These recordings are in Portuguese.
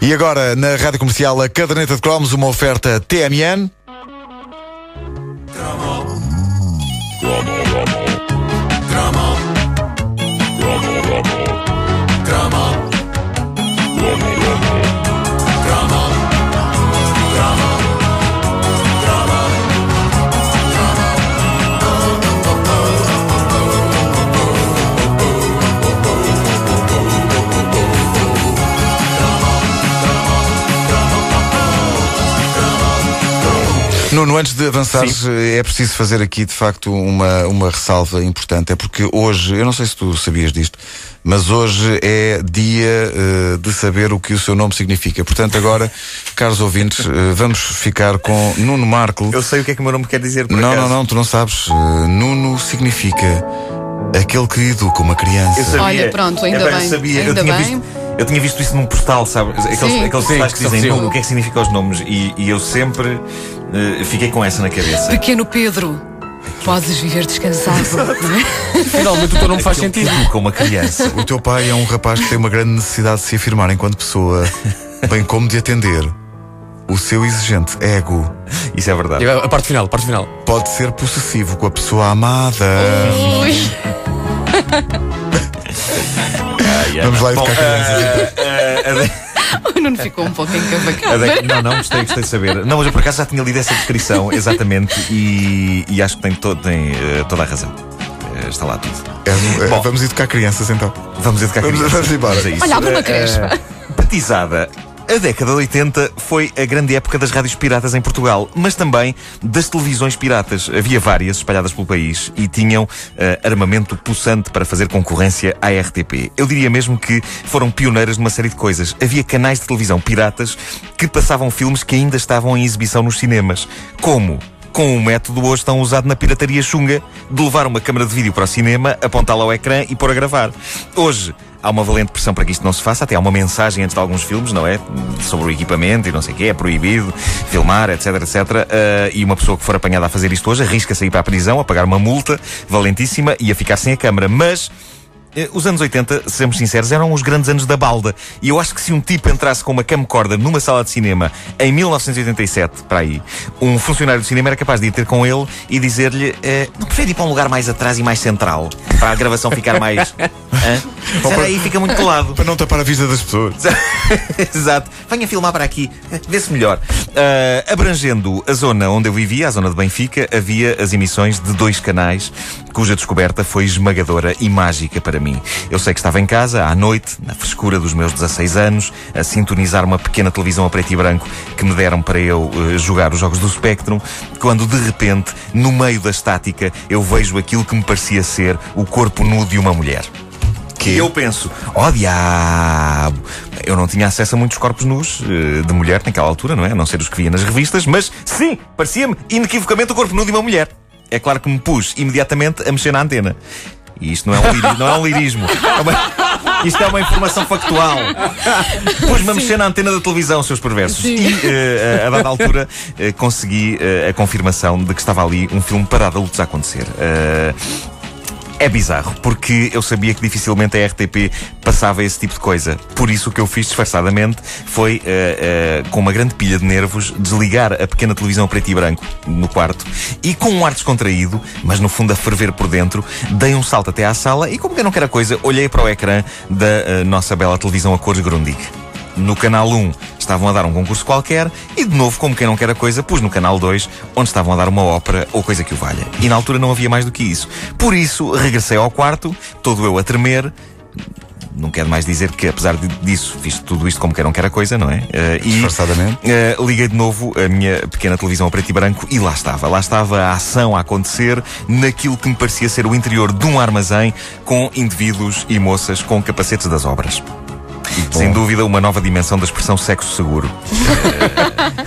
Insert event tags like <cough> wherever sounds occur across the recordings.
E agora, na rádio comercial, a caderneta de cromos, uma oferta TMN. Nuno, antes de avançares, é preciso fazer aqui de facto uma, uma ressalva importante. É porque hoje, eu não sei se tu sabias disto, mas hoje é dia uh, de saber o que o seu nome significa. Portanto, agora, <laughs> caros ouvintes, uh, vamos ficar com Nuno Marco. Eu sei o que é que o meu nome quer dizer. Por não, acaso. não, não, tu não sabes. Uh, Nuno significa aquele que educa uma criança. Eu sabia. Olha, pronto, ainda Epá, bem. Eu, sabia. Ainda eu, tinha bem. Visto, eu tinha visto isso num postal, sabe? Aqueles, Sim. aqueles Sim, postais que dizem sim. "Nuno, o que é que significa os nomes. E, e eu sempre eh, fiquei com essa na cabeça. Pequeno Pedro, podes viver descansado. é? Finalmente o teu nome faz que sentido. educa uma criança. O teu pai é um rapaz que tem uma grande necessidade de se afirmar enquanto pessoa, bem como de atender o seu exigente ego. Isso é verdade. E A parte final, a parte final. Pode ser possessivo com a pessoa amada. Ui. <laughs> Ai, Vamos lá Bom, educar crianças. eh, eh, a de- O Nuno ficou um pouco encavacado. Não, não, gostei, gostei de saber. Não, mas eu por acaso já tinha lido essa descrição, <laughs> exatamente, e, e acho que tem, to- tem, eh, toda a razão. Eh, está lá tudo. É, é, Bom. vamos educar crianças então. Vamos educar Vamos- crianças. vamos embora. a isso. Olha, abre uma Eh, creche, eh, Batizada. A década de 80 foi a grande época das rádios piratas em Portugal, mas também das televisões piratas. Havia várias espalhadas pelo país e tinham eh, armamento possante para fazer concorrência à RTP. Eu diria mesmo que foram pioneiras numa série de coisas. Havia canais de televisão piratas que passavam filmes que ainda estavam em exibição nos cinemas. Como? Com um método hoje tão usado na pirataria chunga de levar uma câmara de vídeo para o cinema, apontá-la ao ecrã e pôr a gravar. Hoje há uma valente pressão para que isto não se faça, até há uma mensagem antes de alguns filmes, não é? Sobre o equipamento e não sei o quê, é proibido filmar, etc, etc. Ah, e uma pessoa que for apanhada a fazer isto hoje arrisca-se a ir para a prisão, a pagar uma multa valentíssima e a ficar sem a câmara. Mas os anos 80, sejamos sinceros, eram os grandes anos da balda. E eu acho que se um tipo entrasse com uma camcorder numa sala de cinema em 1987, para aí, um funcionário do cinema era capaz de ir ter com ele e dizer-lhe: eh, Não prefere ir para um lugar mais atrás e mais central? Para a gravação ficar mais. <laughs> Será aí fica muito colado. Para não tapar a vista das pessoas. <laughs> Exato. Venha filmar para aqui. Vê-se melhor. Ah, abrangendo a zona onde eu vivia, a zona de Benfica, havia as emissões de dois canais, cuja descoberta foi esmagadora e mágica para mim. Eu sei que estava em casa, à noite, na frescura dos meus 16 anos, a sintonizar uma pequena televisão a preto e branco que me deram para eu eh, jogar os jogos do Spectrum, quando de repente, no meio da estática, eu vejo aquilo que me parecia ser o corpo nu de uma mulher. E eu penso, ó diabo! Eu não tinha acesso a muitos corpos nus eh, de mulher naquela altura, não é? A não ser os que via nas revistas, mas sim, parecia-me inequivocamente o corpo nu de uma mulher. É claro que me pus imediatamente a mexer na antena. E isto não é um, liri- não é um lirismo. É uma- isto é uma informação factual. Pus-me a mexer na antena da televisão, seus perversos. E eh, a, a dada altura eh, consegui eh, a confirmação de que estava ali um filme para adultos a acontecer. É bizarro, porque eu sabia que dificilmente a RTP passava esse tipo de coisa. Por isso o que eu fiz disfarçadamente foi, eh, eh, com uma grande pilha de nervos, desligar a pequena televisão preto e branco no quarto e com um ar descontraído, mas no fundo a ferver por dentro, dei um salto até à sala e, como que eu não quero coisa, olhei para o ecrã da eh, nossa bela televisão a cores Grundig. No canal 1 estavam a dar um concurso qualquer e, de novo, como quem não quer a coisa, pus no canal 2, onde estavam a dar uma ópera ou coisa que o valha. E na altura não havia mais do que isso. Por isso, regressei ao quarto, todo eu a tremer. Não quero mais dizer que, apesar disso, fiz tudo isto como quem não quer a coisa, não é? Eh, e, eh, liguei de novo a minha pequena televisão a preto e branco e lá estava. Lá estava a ação a acontecer naquilo que me parecia ser o interior de um armazém com indivíduos e moças com capacetes das obras. Sem dúvida, uma nova dimensão da expressão sexo seguro. <laughs>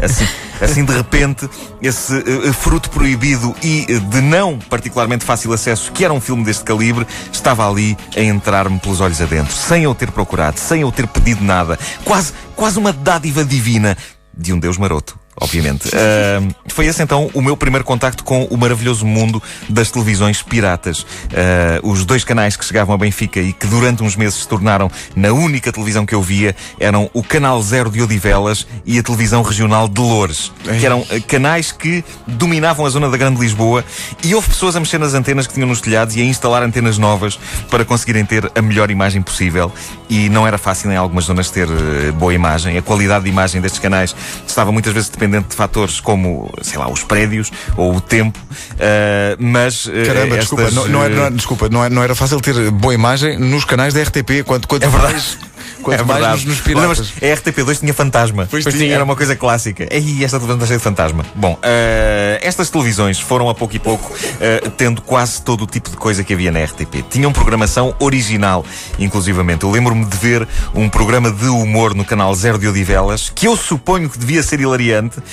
Eh, assim, assim, de repente, esse eh, fruto proibido e eh, de não particularmente fácil acesso, que era um filme deste calibre, estava ali a entrar-me pelos olhos adentro, sem eu ter procurado, sem eu ter pedido nada. Quase, quase uma dádiva divina de um Deus maroto. Obviamente. Uh, foi esse então o meu primeiro contacto com o maravilhoso mundo das televisões piratas. Uh, os dois canais que chegavam a Benfica e que durante uns meses se tornaram na única televisão que eu via eram o Canal Zero de Odivelas e a televisão regional de Loures, que eram uh, canais que dominavam a zona da Grande Lisboa e houve pessoas a mexer nas antenas que tinham nos telhados e a instalar antenas novas para conseguirem ter a melhor imagem possível. E não era fácil em algumas zonas ter uh, boa imagem. A qualidade de imagem destes canais estava muitas vezes dependente de fatores como, sei lá, os prédios ou o tempo. Uh, mas. Uh, Caramba, estas, desculpa, não, não, era, não, desculpa não, era, não era fácil ter boa imagem nos canais da RTP. Quanto, quanto é verdade. mais Quanto é mais verdade. nos, piratas. a RTP2 tinha fantasma. Pois tinha. Era uma coisa clássica. E esta televisão está cheia de fantasma. Bom, uh, estas televisões foram a pouco e pouco uh, tendo quase todo o tipo de coisa que havia na RTP. Tinham programação original, inclusivamente. Eu lembro-me de ver um programa de humor no canal Zero de Odivelas, que eu suponho que devia ser hilariante uh,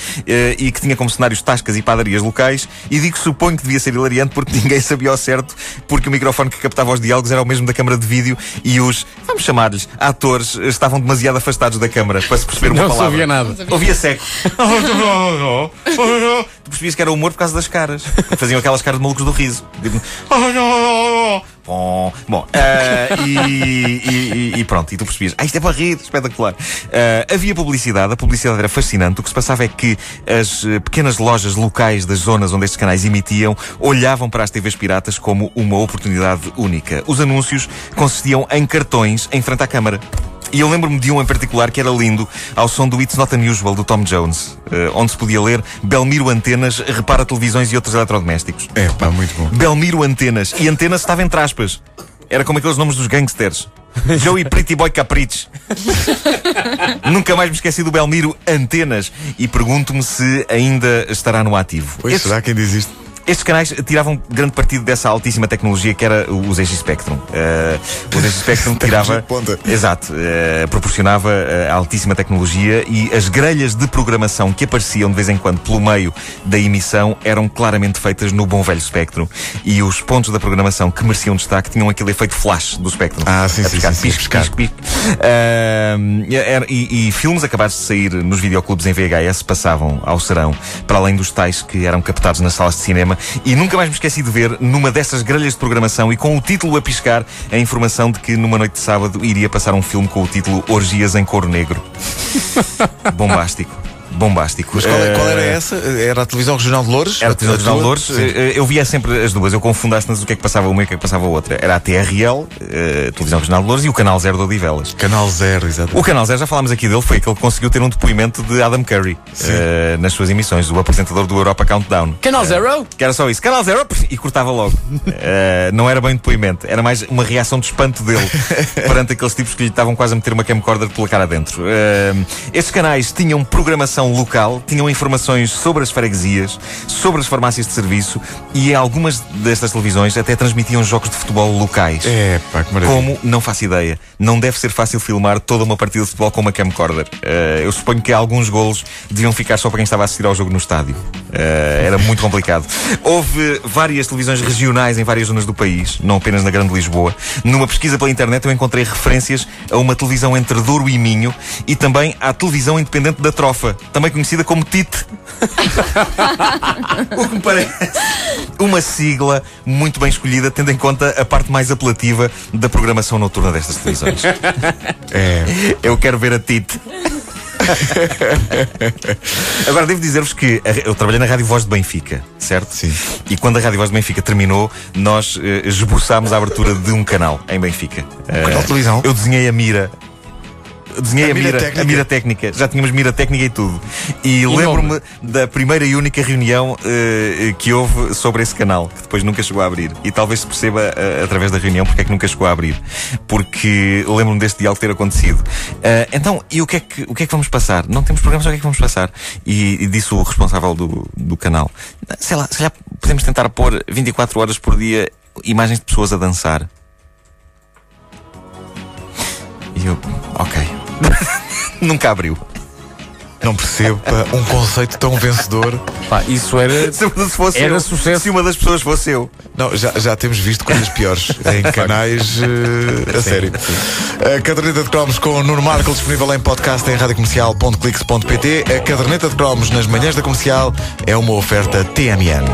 e que tinha como cenários tascas e padarias locais. E digo suponho que devia ser hilariante porque <laughs> ninguém sabia ao certo, porque o microfone que captava os diálogos era o mesmo da câmara de vídeo e os, vamos chamar-lhes, atores atores estavam demasiado afastados da câmara para se perceber uma não palavra. Não ouvia nada. Ouvia seco. <laughs> tu percebias que era humor por causa das caras. Faziam aquelas caras de malucos do riso. Tipo, Bom, bom uh, e, e, e, pronto, e tu percebias, ah, isto é para rir, espetacular. Uh, havia publicidade, a publicidade era fascinante. O que se passava é que as uh, pequenas lojas locais das zonas onde estes canais emitiam olhavam para as TVs piratas como uma oportunidade única. Os anúncios consistiam em cartões em frente à câmara. E eu lembro-me de um em particular que era lindo, ao som do It's Not Unusual, do Tom Jones, uh, onde se podia ler Belmiro Antenas repara televisões e outros eletrodomésticos. É, pá, muito bom. Belmiro Antenas. E Antenas estava entre aspas. Era como aqueles nomes dos gangsters. <laughs> Joey Pretty Boy Capricho. <laughs> Nunca mais me esqueci do Belmiro Antenas. E pergunto-me se ainda estará no ativo. Pois será quem diz isto? Estes canais tiravam grande partido dessa altíssima tecnologia que era o ZX Spectrum. Uh, o ZX Spectrum tirava. exato. Uh, proporcionava uh, altíssima tecnologia e as grelhas de programação que apareciam de vez em quando pelo meio da emissão eram claramente feitas no bom velho Spectrum. E os pontos da programação que mereciam destaque tinham aquele efeito flash do Spectrum. Ah, sim, a sim, piscar, sim, pisco, piscar. pisco, pisco. E, e filmes acabados de sair nos videoclubes em VHS passavam ao serão, para além dos tais que eram captados nas salas de cinema e nunca mais me esqueci de ver numa dessas grelhas de programação e com o título a piscar a informação de que numa noite de sábado iria passar um filme com o título Orgias em Couro Negro. <laughs> Bombástico bombástico. Mas qual, qual, era eh, essa? Era a televisão regional de Louros? Era a televisão regional de Louros. Eh, eu via sempre as duas. Eu confundasse-nas o que é que passava uma e o que é que passava a outra. Era a TRL, a eh, televisão regional de Louros, e o Canal Zero de Odivelas. Canal Zero, exato. O Canal Zero, já falámos aqui dele, foi aquele que conseguiu ter um depoimento de Adam Curry uh, nas suas emissões, o apresentador do Europa Countdown. Canal Zero? Que era só isso. Canal Zero e cortava logo. Uh, <laughs> não era bem depoimento, era mais uma reação de espanto dele <laughs> perante aqueles tipos que lhe estavam quase a meter uma camcorder pela cara dentro. Uh, estes canais tinham programação local, tinham informações sobre as freguesias, sobre as farmácias de serviço e algumas destas televisões até transmitiam jogos de futebol locais. É, pá, que maravilha. Como? Não faço ideia. Não deve ser fácil filmar toda uma partida de futebol com uma camcorder. Uh, eu suponho que alguns golos deviam ficar só para quem estava a assistir ao jogo no estádio. Uh, era muito complicado. Houve várias televisões regionais em várias zonas do país, não apenas na Grande Lisboa. Numa pesquisa pela internet eu encontrei referências a uma televisão entre Douro e Minho e também à televisão independente da Trofa, também conhecida como TIT. <laughs> o que me parece uma sigla muito bem escolhida, tendo em conta a parte mais apelativa da programação noturna destas televisões. <laughs> É. Eu quero ver a TIT. <laughs> Agora, devo dizer-vos que eu trabalhei na Rádio Voz de Benfica, certo? Sim. E quando a Rádio Voz de Benfica terminou, nós uh, esboçámos a abertura de um canal em Benfica. Uh, canal de televisão? Eu desenhei a mira desenhei a, A mira técnica? a mira técnica. Já tínhamos mira técnica e tudo. E, lembro-me da primeira e única reunião eh, que houve sobre esse canal, que depois nunca chegou a abrir. E talvez se perceba eh, através da reunião porque é que nunca chegou a abrir. Porque lembro-me deste diálogo ter acontecido. Eh, então, e o que, é que, o que é que vamos passar? Não temos programas, o que é que vamos passar? E, e disse o responsável do, do canal: sei lá, se calhar podemos tentar pôr 24 horas por dia imagens de pessoas a dançar. E eu, ok. <laughs> Nunca abriu. Não percebo pá, um conceito tão vencedor. Pá, isso era. <laughs> Se fosse Era eu, sucesso. Se uma das pessoas fosse eu. Não, já, já temos visto coisas piores em <laughs> canais eh, a sério. A caderneta de cromos com o Nuno Marco disponível em podcast em radiocomercial.clix.pt. A caderneta de cromos nas manhãs da comercial é uma oferta TMN.